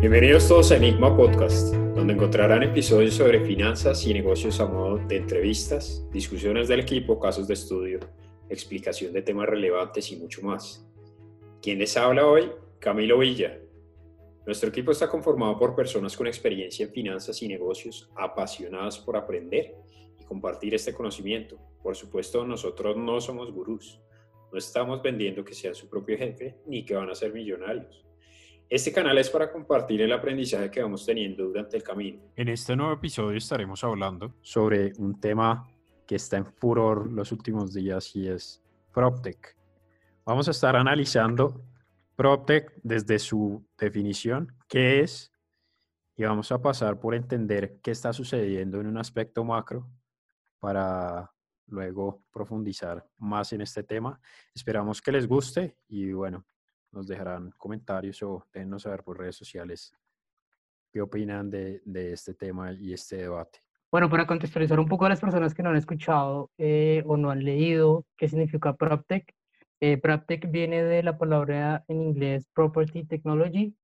Bienvenidos todos a Enigma Podcast, donde encontrarán episodios sobre finanzas y negocios a modo de entrevistas, discusiones del equipo, casos de estudio, explicación de temas relevantes y mucho más. ¿Quién les habla hoy? Camilo Villa. Nuestro equipo está conformado por personas con experiencia en finanzas y negocios, apasionadas por aprender y compartir este conocimiento. Por supuesto, nosotros no somos gurús. No estamos vendiendo que sean su propio jefe ni que van a ser millonarios. Este canal es para compartir el aprendizaje que vamos teniendo durante el camino. En este nuevo episodio estaremos hablando sobre un tema que está en furor los últimos días y es PropTech. Vamos a estar analizando PropTech desde su definición, qué es, y vamos a pasar por entender qué está sucediendo en un aspecto macro para luego profundizar más en este tema. Esperamos que les guste y bueno, nos dejarán comentarios o déjenos saber por redes sociales qué opinan de, de este tema y este debate. Bueno, para contextualizar un poco a las personas que no han escuchado eh, o no han leído qué significa PropTech, eh, PropTech viene de la palabra en inglés Property Technology.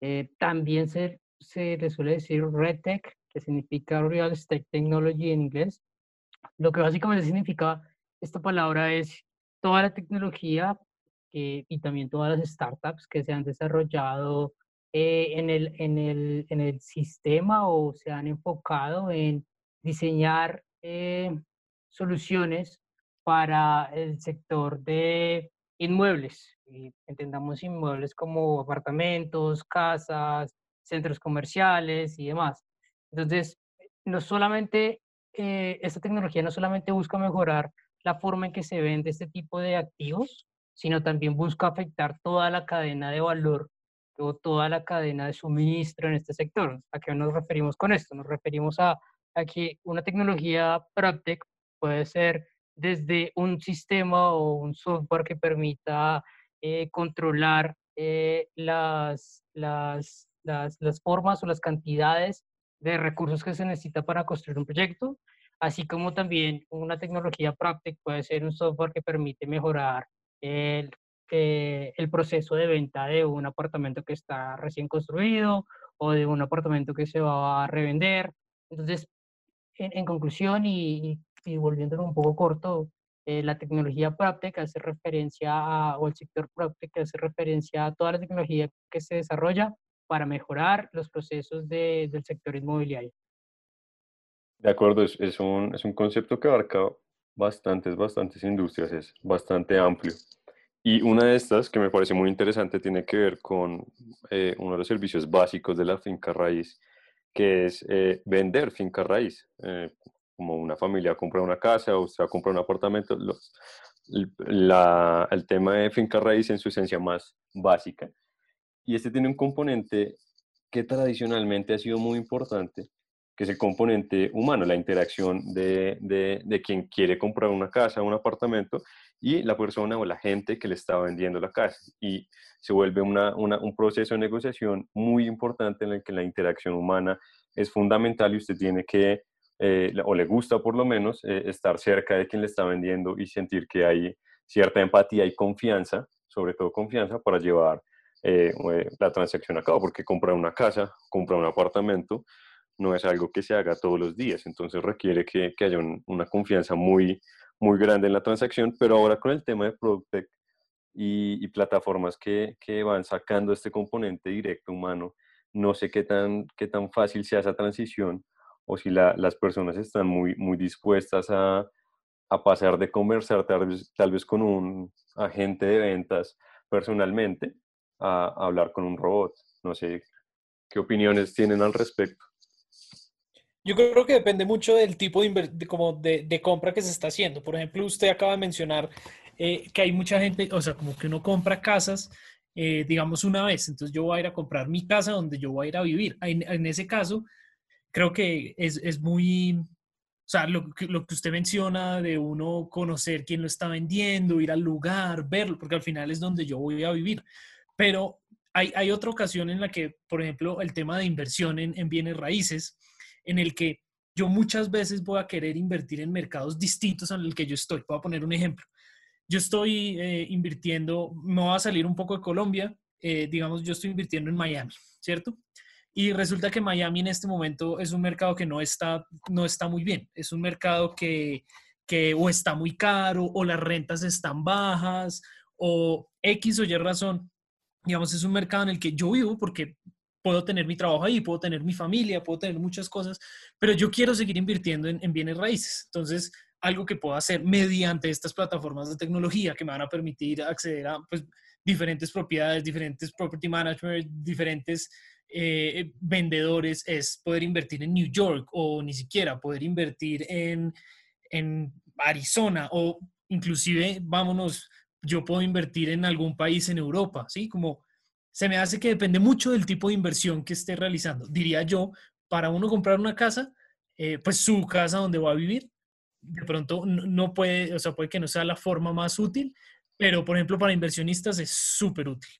Eh, también se, se le suele decir RedTech, que significa Real Estate Technology en inglés. Lo que básicamente significa esta palabra es toda la tecnología y también todas las startups que se han desarrollado eh, en, el, en, el, en, el, sistema o se han enfocado en diseñar eh, soluciones para el sector de inmuebles. Y entendamos inmuebles como apartamentos, casas, centros comerciales y demás. Entonces, no solamente, eh, esta tecnología no solamente busca mejorar la forma en que se vende este tipo de activos, sino también busca afectar toda la cadena de valor o toda la cadena de suministro en este sector. ¿A qué nos referimos con esto? Nos referimos a, a que una tecnología PropTech puede ser desde un sistema o un software que permita eh, controlar eh, las, las, las, las, formas o las cantidades de recursos que se necesita para construir un proyecto, así como también una tecnología PropTech puede ser un software que permite mejorar el, eh, el proceso de venta de un apartamento que está recién construido o de un apartamento que se va a revender. Entonces, en, en conclusión y, y volviéndolo un poco corto, eh, la tecnología PropTech hace referencia a, o el sector PropTech hace referencia a toda la tecnología que se desarrolla para mejorar los procesos de, del sector inmobiliario. De acuerdo, es, es, un, es un concepto que abarca bastantes, bastantes industrias, es bastante amplio. Y una de estas que me parece muy interesante tiene que ver con eh, uno de los servicios básicos de la finca raíz, que es eh, vender finca raíz. Eh, como una familia compra una casa o usted compra un apartamento, lo, la, el tema de finca raíz en su esencia más básica. Y este tiene un componente que tradicionalmente ha sido muy importante, que es el componente humano, la interacción de, de, de, quien quiere comprar una casa, un apartamento, y la persona o la gente que le está vendiendo la casa. Y se vuelve una, una, un proceso de negociación muy importante en el que la interacción humana es fundamental y usted tiene que, eh, o le gusta por lo menos, eh, estar cerca de quien le está vendiendo y sentir que hay cierta empatía y confianza, sobre todo confianza, para llevar eh, la transacción a cabo, porque comprar una casa, comprar un apartamento, no es algo que se haga todos los días, entonces requiere que, que haya un, una confianza muy, muy grande en la transacción, pero ahora con el tema de PropTech y, y plataformas que, que, van sacando este componente directo humano, no sé qué tan, qué tan fácil sea esa transición o si la, las personas están muy, muy dispuestas a, a pasar de conversar tal vez, tal vez con un agente de ventas personalmente a hablar con un robot. No sé qué opiniones tienen al respecto. Yo creo que depende mucho del tipo de, de como de, de, compra que se está haciendo. Por ejemplo, usted acaba de mencionar eh, que hay mucha gente, o sea, como que uno compra casas, eh, digamos, una vez. Entonces yo voy a ir a comprar mi casa donde yo voy a ir a vivir. En, en ese caso, creo que es, es muy, o sea, lo, lo, que usted menciona de uno conocer quién lo está vendiendo, ir al lugar, verlo, porque al final es donde yo voy a vivir. Pero hay, hay otra ocasión en la que, por ejemplo, el tema de inversión en, en bienes raíces, en el que yo muchas veces voy a querer invertir en mercados distintos al que yo estoy. Voy a poner un ejemplo. Yo estoy eh, invirtiendo, me voy a salir un poco de Colombia eh, digamos, yo estoy invirtiendo en Miami, ¿cierto? Y resulta que Miami en este momento es un mercado que no está, no está muy bien. Es un mercado que, que o está muy caro o las rentas están bajas o X o Y razón. Digamos, es un mercado en el que yo vivo porque puedo tener mi trabajo ahí, puedo tener mi familia, puedo tener muchas cosas, pero yo quiero seguir invirtiendo en, en bienes raíces. Entonces, algo que puedo hacer mediante estas plataformas de tecnología que me van a permitir acceder a pues, diferentes propiedades, diferentes property management, diferentes eh, vendedores, es poder invertir en New York o ni siquiera poder invertir en, en Arizona o inclusive, vámonos, yo puedo invertir en algún país en Europa, ¿sí? Como se me hace que depende mucho del tipo de inversión que esté realizando. Diría yo, para uno comprar una casa, eh, pues su casa donde va a vivir, de pronto no puede, o sea, puede que no sea la forma más útil, pero por ejemplo para inversionistas es súper útil.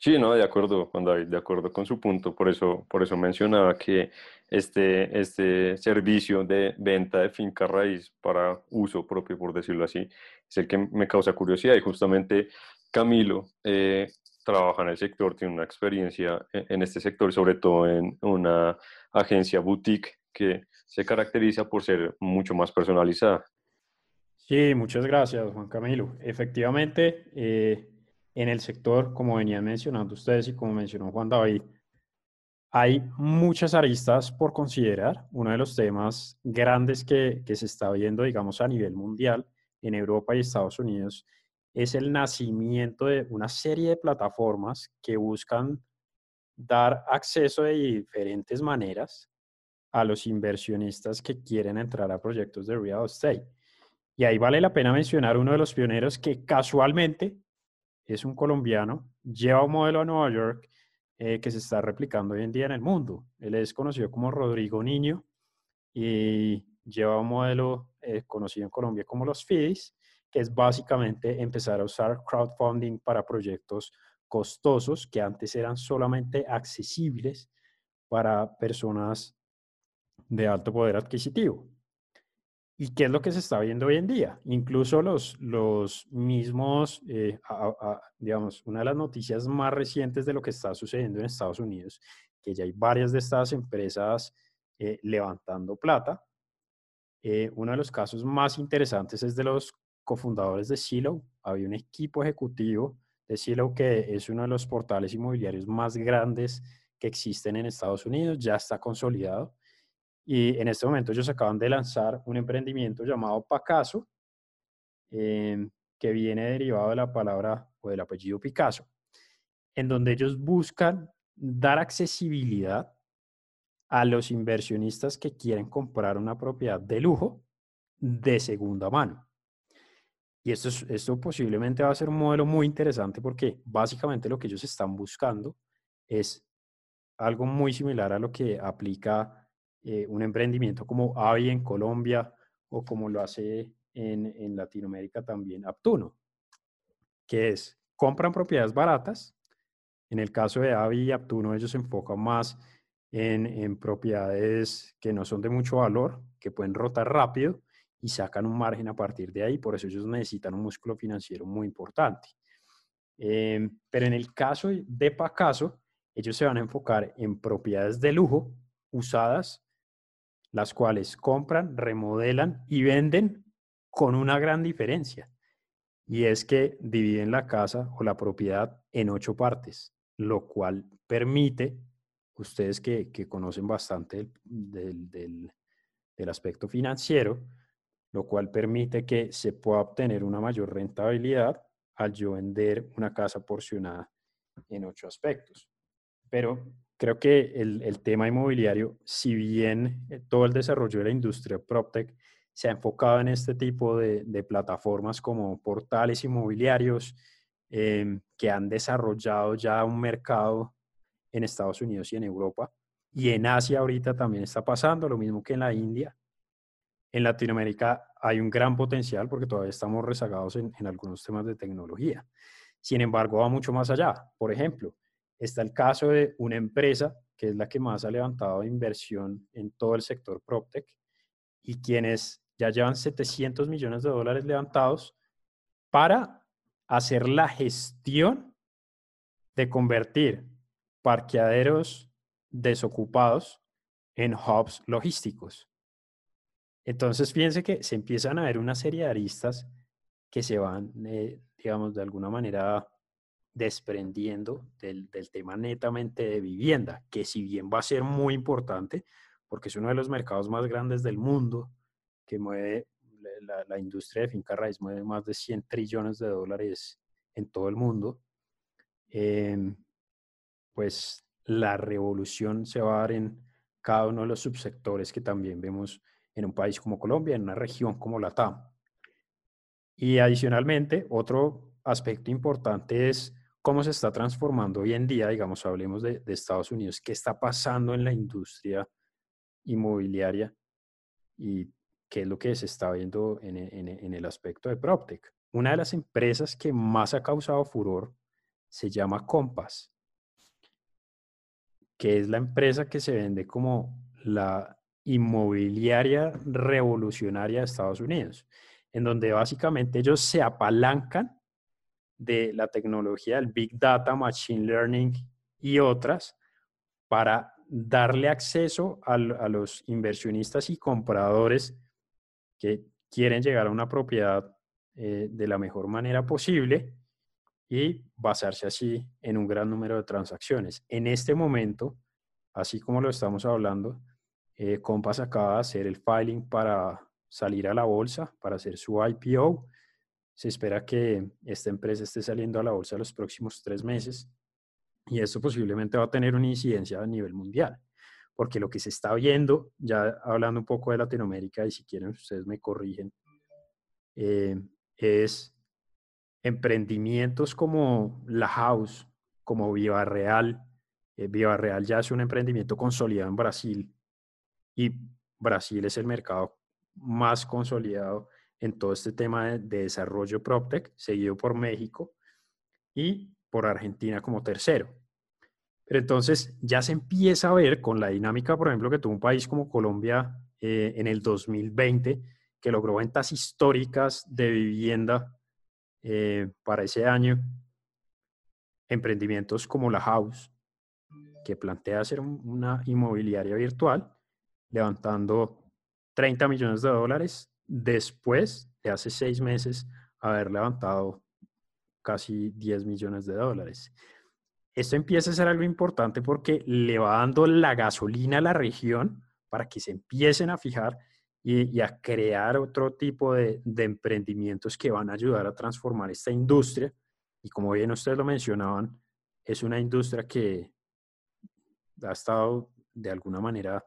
Sí, no, de acuerdo, Juan de acuerdo con su punto. Por eso, por eso mencionaba que este, este servicio de venta de finca raíz para uso propio, por decirlo así, es el que me causa curiosidad. Y justamente Camilo eh, trabaja en el sector, tiene una experiencia e, en este sector, sobre todo en una agencia boutique que se caracteriza por ser mucho más personalizada. Sí, muchas gracias, Juan Camilo. Efectivamente, eh, en el sector, como venían mencionando ustedes y como mencionó Juan David, hay muchas aristas por considerar. Uno de los temas grandes que, que se está viendo, digamos, a nivel mundial en Europa y Estados Unidos es el nacimiento de una serie de plataformas que buscan dar acceso de diferentes maneras a los inversionistas que quieren entrar a proyectos de real estate. Y ahí vale la pena mencionar uno de los pioneros que casualmente es un colombiano, lleva un modelo a Nueva York eh, que se está replicando hoy en día en el mundo. Él es conocido como Rodrigo Niño y lleva un modelo eh, conocido en Colombia como los FIDIs, que es básicamente empezar a usar crowdfunding para proyectos costosos que antes eran solamente accesibles para personas de alto poder adquisitivo. ¿Y qué es lo que se está viendo hoy en día? Incluso los, los mismos, eh, digamos, una de las noticias más recientes de lo que está sucediendo en Estados Unidos, que ya hay varias de estas empresas eh, levantando plata. Eh, uno de los casos más interesantes es de los cofundadores de Silo. Había un equipo ejecutivo de Silo que es uno de los portales inmobiliarios más grandes que existen en Estados Unidos, ya está consolidado y en este momento ellos acaban de lanzar un emprendimiento llamado Pacaso, em, que viene derivado de la palabra o del apellido Picasso, en donde ellos buscan dar accesibilidad a los inversionistas que quieren comprar una propiedad de lujo de segunda mano. Y esto, esto posiblemente va a ser un modelo muy interesante porque básicamente lo que ellos están buscando es algo muy similar a lo que aplica eh, un emprendimiento como AVI en Colombia o como lo hace en, en Latinoamérica también Aptuno, que es, compran propiedades baratas. En el caso de Avi y Aptuno, ellos se enfocan más en, en, propiedades que no son de mucho valor, que pueden rotar rápido y sacan un margen a partir de ahí. Por eso ellos necesitan un músculo financiero muy importante. Em, pero en el caso de Pacaso, ellos se van a enfocar en propiedades de lujo usadas las cuales compran, remodelan y venden con una gran diferencia. Y es que dividen la casa o la propiedad en ocho partes, lo cual permite, ustedes que, conocen bastante del, del aspecto financiero, lo cual permite que se pueda obtener una mayor rentabilidad al vender una casa porcionada en ocho aspectos. Pero creo que el, tema inmobiliario, si bien eh, todo el desarrollo de la industria PropTech se ha enfocado en este tipo de, plataformas como portales inmobiliarios em, que han desarrollado ya un mercado en Estados Unidos y en Europa. Y en Asia ahorita también está pasando, lo mismo que en la India. En Latinoamérica hay un gran potencial porque todavía estamos rezagados en, algunos temas de tecnología. Sin embargo, va mucho más allá. Por ejemplo, Está el caso de una empresa que es la que más ha levantado inversión en todo el sector PropTech y quienes ya llevan 700 millones de dólares levantados para hacer la gestión de convertir parqueaderos desocupados en hubs logísticos. Entonces, fíjense que se empiezan a ver una serie de aristas que se van, eh, digamos, de alguna manera desprendiendo del, tema netamente de vivienda, que si bien va a ser muy importante, porque es uno de los mercados más grandes del mundo, que mueve la, industria de finca raíz, mueve más de 100 trillones de dólares en todo el mundo, em, pues la revolución se va a dar en cada uno de los subsectores que también vemos en un país como Colombia, en una región como la TAM. Y adicionalmente, otro aspecto importante es cómo se está transformando hoy en día, digamos, hablemos de, Estados Unidos, qué está pasando en la industria inmobiliaria y qué es lo que se está viendo en, en el aspecto de PropTech. Una de las empresas que más ha causado furor se llama Compass, que es la empresa que se vende como la inmobiliaria revolucionaria de Estados Unidos, en donde básicamente ellos se apalancan de la tecnología del Big Data, Machine Learning y otras para darle acceso a, los inversionistas y compradores que quieren llegar a una propiedad eh, de la mejor manera posible y basarse así en un gran número de transacciones. En este momento, así como lo estamos hablando, eh, Compass acaba de hacer el filing para salir a la bolsa, para hacer su IPO se espera que esta empresa esté saliendo a la bolsa los próximos tres meses y esto posiblemente va a tener una incidencia a nivel mundial, porque lo que se está viendo, ya hablando un poco de Latinoamérica y si quieren ustedes me corrigen, eh, es emprendimientos como La House, como Viva Real. Eh, Viva Real ya es un emprendimiento consolidado en Brasil y Brasil es el mercado más consolidado en todo este tema de, desarrollo PropTech, seguido por México y por Argentina como tercero. Pero entonces ya se empieza a ver con la dinámica, por ejemplo, que tuvo un país como Colombia eh, en el 2020, que logró ventas históricas de vivienda eh, para ese año, emprendimientos como la House, que plantea hacer una inmobiliaria virtual, levantando 30 millones de dólares después de hace seis meses haber levantado casi 10 millones de dólares. Esto empieza a ser algo importante porque le va dando la gasolina a la región para que se empiecen a fijar y, a crear otro tipo de, de, emprendimientos que van a ayudar a transformar esta industria. Y como bien ustedes lo mencionaban, es una industria que ha estado de alguna manera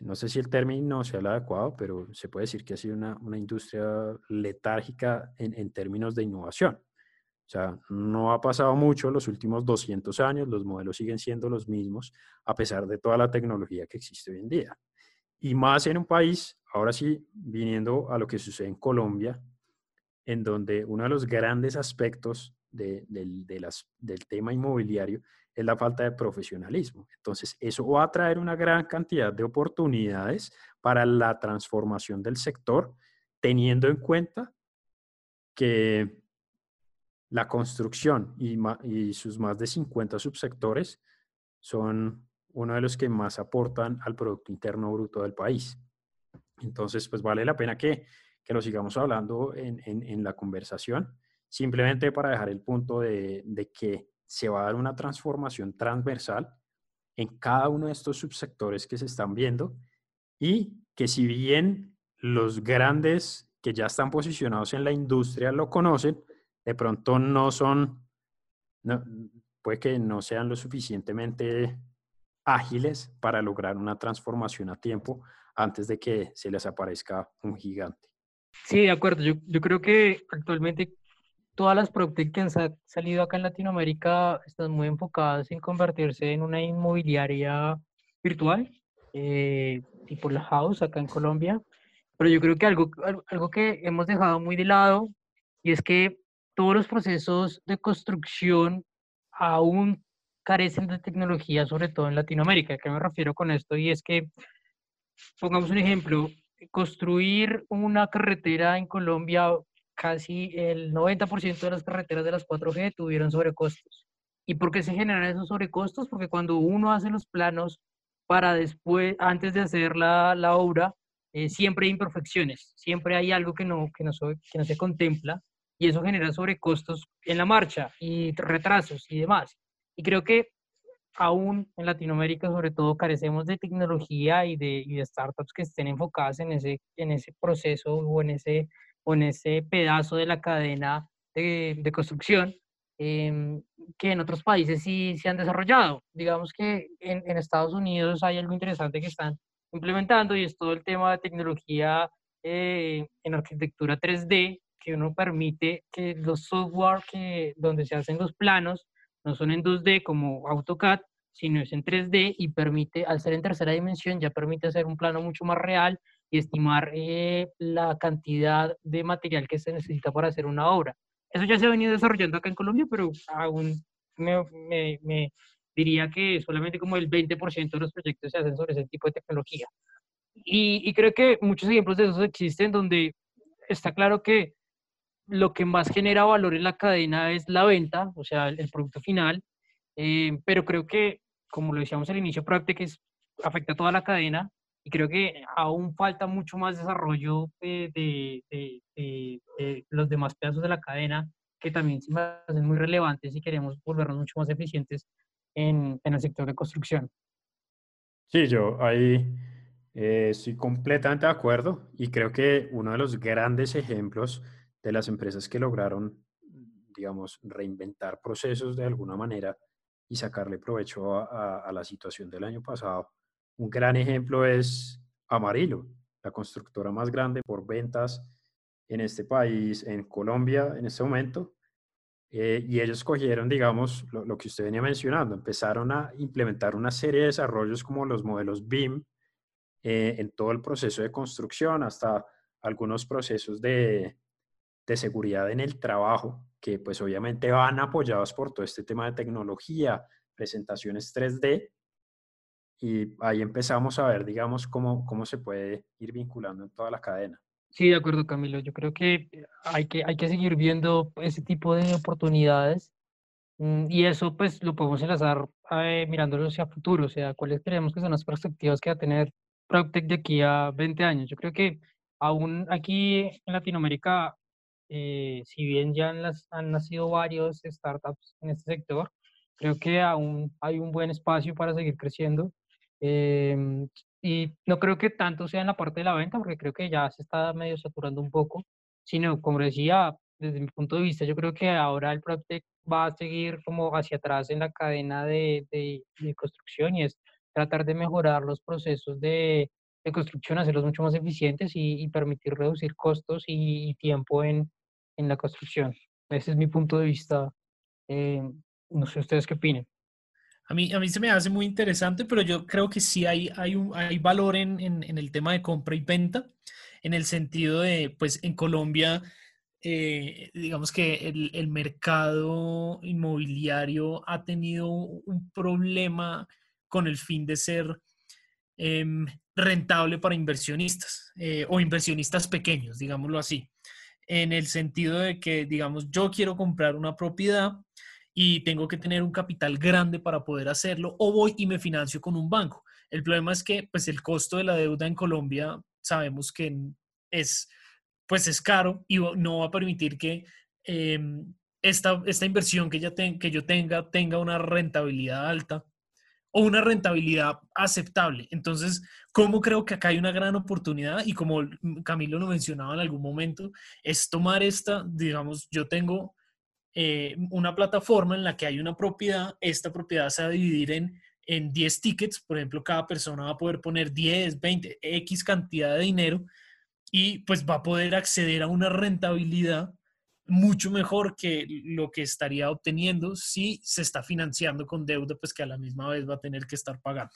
no sé si el término sea el adecuado, pero se puede decir que ha sido una, industria letárgica en, términos de innovación. O sea, no ha pasado mucho en los últimos 200 años, los modelos siguen siendo los mismos, a pesar de toda la tecnología que existe hoy en día. Y más en un país, ahora sí, viniendo a lo que sucede en Colombia, en donde uno de los grandes aspectos del tema inmobiliario es la falta de profesionalismo. Entonces, eso va a traer una gran cantidad de oportunidades para la transformación del sector, teniendo en cuenta que la construcción y, sus más de 50 subsectores son uno de los que más aportan al Producto Interno Bruto del país. Entonces, pues vale la pena que, que lo sigamos hablando en, la conversación, simplemente para dejar el punto de, que se va a dar una transformación transversal en cada uno de estos subsectores que se están viendo y que si bien los grandes que ya están posicionados en la industria lo conocen, de pronto no son, puede que no sean lo suficientemente ágiles para lograr una transformación a tiempo antes de que se les aparezca un gigante. Sí, de acuerdo. Yo, yo creo que actualmente todas las PropTech que han salido acá en Latinoamérica están muy enfocadas en convertirse en una inmobiliaria virtual, eh, tipo la House acá en Colombia. Pero yo creo que algo, algo que hemos dejado muy de lado y es que todos los procesos de construcción aún carecen de tecnología, sobre todo en Latinoamérica. ¿A qué me refiero con esto? Y es que, pongamos un ejemplo, construir una carretera en Colombia casi el 90% de las carreteras de las 4G tuvieron sobrecostos. ¿Y por qué se generan esos sobrecostos? Porque cuando uno hace los planos para después, antes de hacer la, la obra, eh, siempre hay imperfecciones, siempre hay algo que no, que, no que no se contempla y eso genera sobrecostos en la marcha y retrasos y demás. Y creo que aún en Latinoamérica, sobre todo, carecemos de tecnología y de, y de startups que estén enfocadas en ese, en ese proceso o en ese, o en ese pedazo de la cadena de, de construcción em, que en otros países sí se han desarrollado. Digamos que en, en, Estados Unidos hay algo interesante que están implementando y es todo el tema de tecnología eh, en arquitectura 3D, que uno permite que los software que, donde se hacen los planos no son en 2D como AutoCAD, sino es en 3D y permite, al ser en tercera dimensión, ya permite hacer un plano mucho más real y estimar eh, la cantidad de material que se necesita para hacer una obra. Eso ya se ha venido desarrollando acá en Colombia, pero aún me, me, me diría que solamente como el 20% de los proyectos se hacen sobre ese tipo de tecnología. Y, y, creo que muchos ejemplos de esos existen donde está claro que lo que más genera valor en la cadena es la venta, o sea, el, producto final, eh, pero creo que, como lo decíamos al inicio, que afecta a toda la cadena y creo que aún falta mucho más desarrollo de, de, de, de los demás pedazos de la cadena que también se hacen muy relevantes si queremos volvernos mucho más eficientes en, en el sector de construcción. Sí, yo ahí eh, estoy completamente de acuerdo y creo que uno de los grandes ejemplos de las empresas que lograron, digamos, reinventar procesos de alguna manera y sacarle provecho a, a, la situación del año pasado. Un gran ejemplo es Amarillo, la constructora más grande por ventas en este país, en Colombia en este momento, eh, y ellos cogieron, digamos, lo, que usted venía mencionando, empezaron a implementar una serie de desarrollos como los modelos BIM eh, en todo el proceso de construcción, hasta algunos procesos de, de, seguridad en el trabajo, que pues obviamente van apoyados por todo este tema de tecnología, presentaciones 3D, y ahí empezamos a ver, digamos, cómo, cómo se puede ir vinculando en toda la cadena. Sí, de acuerdo, Camilo. Yo creo que hay que, hay que seguir viendo ese tipo de oportunidades mm, y eso pues lo podemos enlazar eh, mirándolo hacia futuro, o sea, cuáles creemos que son las perspectivas que va a tener PropTech de aquí a 20 años. Yo creo que aún aquí en Latinoamérica, eh, si bien ya han, las, han nacido varios startups en este sector, creo que aún hay un buen espacio para seguir creciendo. Eh, y no creo que tanto sea en la parte de la venta, porque creo que ya se está medio saturando un poco, sino, como decía, desde mi punto de vista, yo creo que ahora el PropTech va a seguir como hacia atrás en la cadena de, de, de construcción y es tratar de mejorar los procesos de, de construcción, hacerlos mucho más eficientes y, y permitir reducir costos y, y, tiempo en, en la construcción. Ese es mi punto de vista. Eh, no sé ustedes qué opinen. A mí, a mí se me hace muy interesante, pero yo creo que sí hay, hay, hay valor en, en, el tema de compra y venta, en el sentido de, pues en Colombia, eh, digamos que el, el, mercado inmobiliario ha tenido un problema con el fin de ser eh, rentable para inversionistas eh, o inversionistas pequeños, digámoslo así, en el sentido de que, digamos, yo quiero comprar una propiedad y tengo que tener un capital grande para poder hacerlo o voy y me financio con un banco. El problema es que pues el costo de la deuda en Colombia sabemos que es pues es caro y no va a permitir que eh, esta, esta, inversión que, ya que yo tenga tenga una rentabilidad alta o una rentabilidad aceptable. Entonces, ¿cómo creo que acá hay una gran oportunidad? Y como Camilo lo mencionaba en algún momento, es tomar esta, digamos, yo tengo eh, una plataforma en la que hay una propiedad, esta propiedad se va a dividir en, en 10 tickets, por ejemplo, cada persona va a poder poner 10, 20, X cantidad de dinero y pues va a poder acceder a una rentabilidad mucho mejor que lo que estaría obteniendo si se está financiando con deuda, pues que a la misma vez va a tener que estar pagando.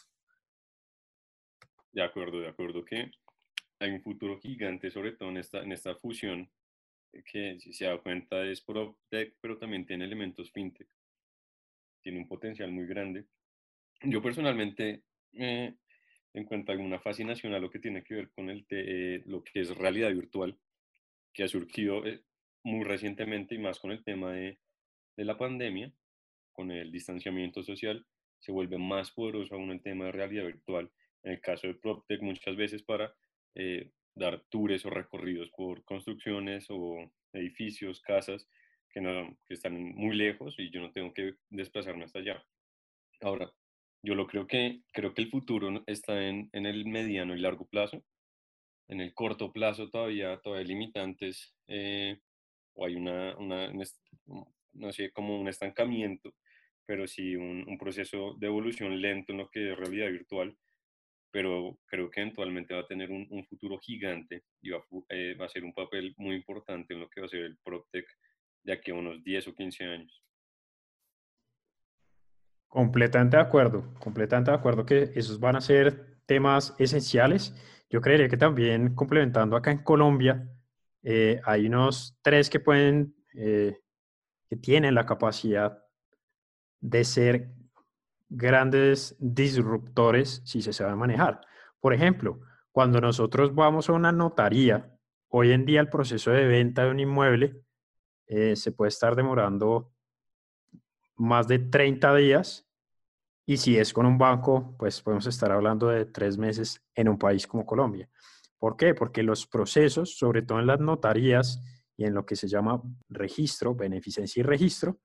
De acuerdo, de acuerdo que hay un futuro gigante, sobre todo en esta, en esta fusión que si se da cuenta es PropTech, pero también tiene elementos FinTech. Tiene un potencial muy grande. Yo personalmente eh, encuentro alguna fascinación a lo que tiene que ver con el te, eh, lo que es realidad virtual, que ha surgido eh, muy recientemente y más con el tema de, de la pandemia. con el distanciamiento social, se vuelve más poderoso aún el tema de realidad virtual. En el caso de PropTech, muchas veces para eh, dar tours o recorridos por construcciones o edificios, casas que, no, que están muy lejos y yo no tengo que desplazarme hasta allá. Ahora, yo lo creo que, creo que el futuro está en, en el mediano y largo plazo. En el corto plazo todavía, todavía hay limitantes eh, o hay una, una, no sé, como un estancamiento, pero sí un, un, proceso de evolución lento en lo que es realidad virtual, pero creo que eventualmente va a tener un, un futuro gigante y va, eh, va, a ser un papel muy importante en lo que va a ser el PropTech de aquí a unos 10 o 15 años. Completamente de acuerdo, completamente de acuerdo que esos van a ser temas esenciales. Yo creería que también complementando acá en Colombia, eh, hay unos tres que pueden, eh, que tienen la capacidad de ser grandes disruptores si se sabe manejar. Por ejemplo, cuando nosotros vamos a una notaría, hoy en día el proceso de venta de un inmueble eh, se puede estar demorando más de 30 días y si es con un banco, pues podemos estar hablando de tres meses en un país como Colombia. ¿Por qué? Porque los procesos, sobre todo en las notarías y en lo que se llama registro, beneficencia y registro,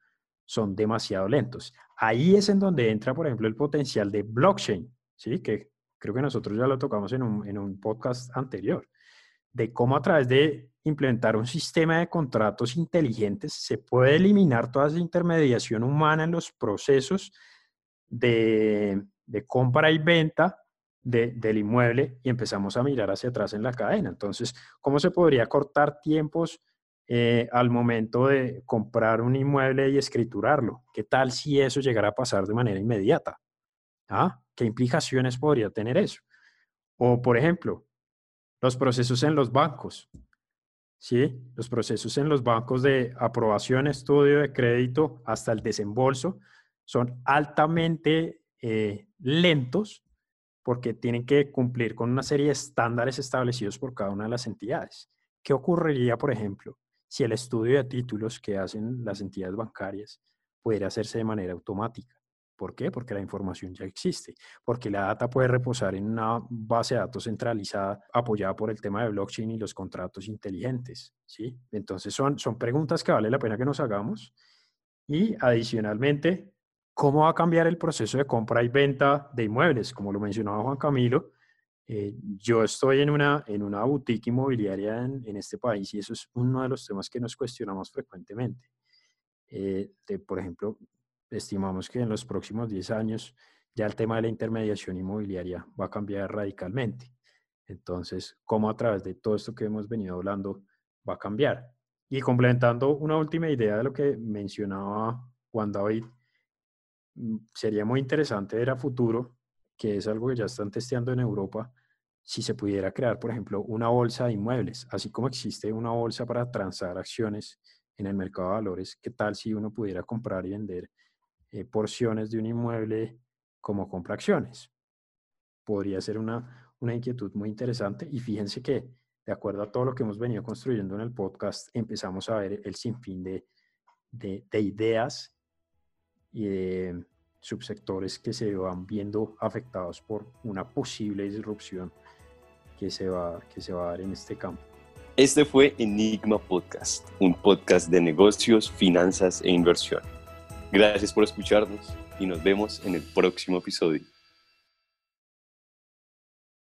son demasiado lentos. Ahí es en donde entra, por ejemplo, el potencial de blockchain, ¿sí? que creo que nosotros ya lo tocamos en un, en un podcast anterior, de cómo a través de implementar un sistema de contratos inteligentes se puede eliminar toda esa intermediación humana en los procesos de, compra y venta del inmueble y empezamos a mirar hacia atrás en la cadena. Entonces, ¿cómo se podría cortar tiempos eh, al momento de comprar un inmueble y escriturarlo? ¿Qué tal si eso llegara a pasar de manera inmediata? ¿Ah? ¿Qué implicaciones podría tener eso? O, por ejemplo, los procesos en los bancos. ¿Sí? Los procesos en los bancos de aprobación, estudio de crédito hasta el desembolso son altamente eh, lentos porque tienen que cumplir con una serie de estándares establecidos por cada una de las entidades. ¿Qué ocurriría, por ejemplo, si el estudio de títulos que hacen las entidades bancarias pudiera hacerse de manera automática? ¿Por qué? Porque la información ya existe, porque la data puede reposar en una base de datos centralizada apoyada por el tema de blockchain y los contratos inteligentes, ¿sí? Entonces son, son preguntas que vale la pena que nos hagamos y adicionalmente ¿Cómo va a cambiar el proceso de compra y venta de inmuebles? Como lo mencionaba Juan Camilo, eh, yo estoy en una, en una boutique inmobiliaria en, en, este país y eso es uno de los temas que nos cuestionamos frecuentemente. Eh, por ejemplo, estimamos que en los próximos 10 años ya el tema de la intermediación inmobiliaria va a cambiar radicalmente. Entonces, ¿cómo a través de todo esto que hemos venido hablando va a cambiar? Y complementando una última idea de lo que mencionaba Juan David, Mm, sería muy interesante ver a futuro, que es algo que ya están testeando en Europa, si se pudiera crear, por ejemplo, una bolsa de inmuebles, así como existe una bolsa para transar acciones en el mercado de valores, ¿qué tal si uno pudiera comprar y vender eh, porciones de un inmueble como compra acciones? Podría ser una, una inquietud muy interesante y fíjense que, de acuerdo a todo lo que hemos venido construyendo en el podcast, empezamos a ver el sinfín de, de, de ideas y de subsectores que se van viendo afectados por una posible disrupción que se va, que se va a dar en este campo. Este fue Enigma Podcast, un podcast de negocios, finanzas e inversión. Gracias por escucharnos y nos vemos en el próximo episodio.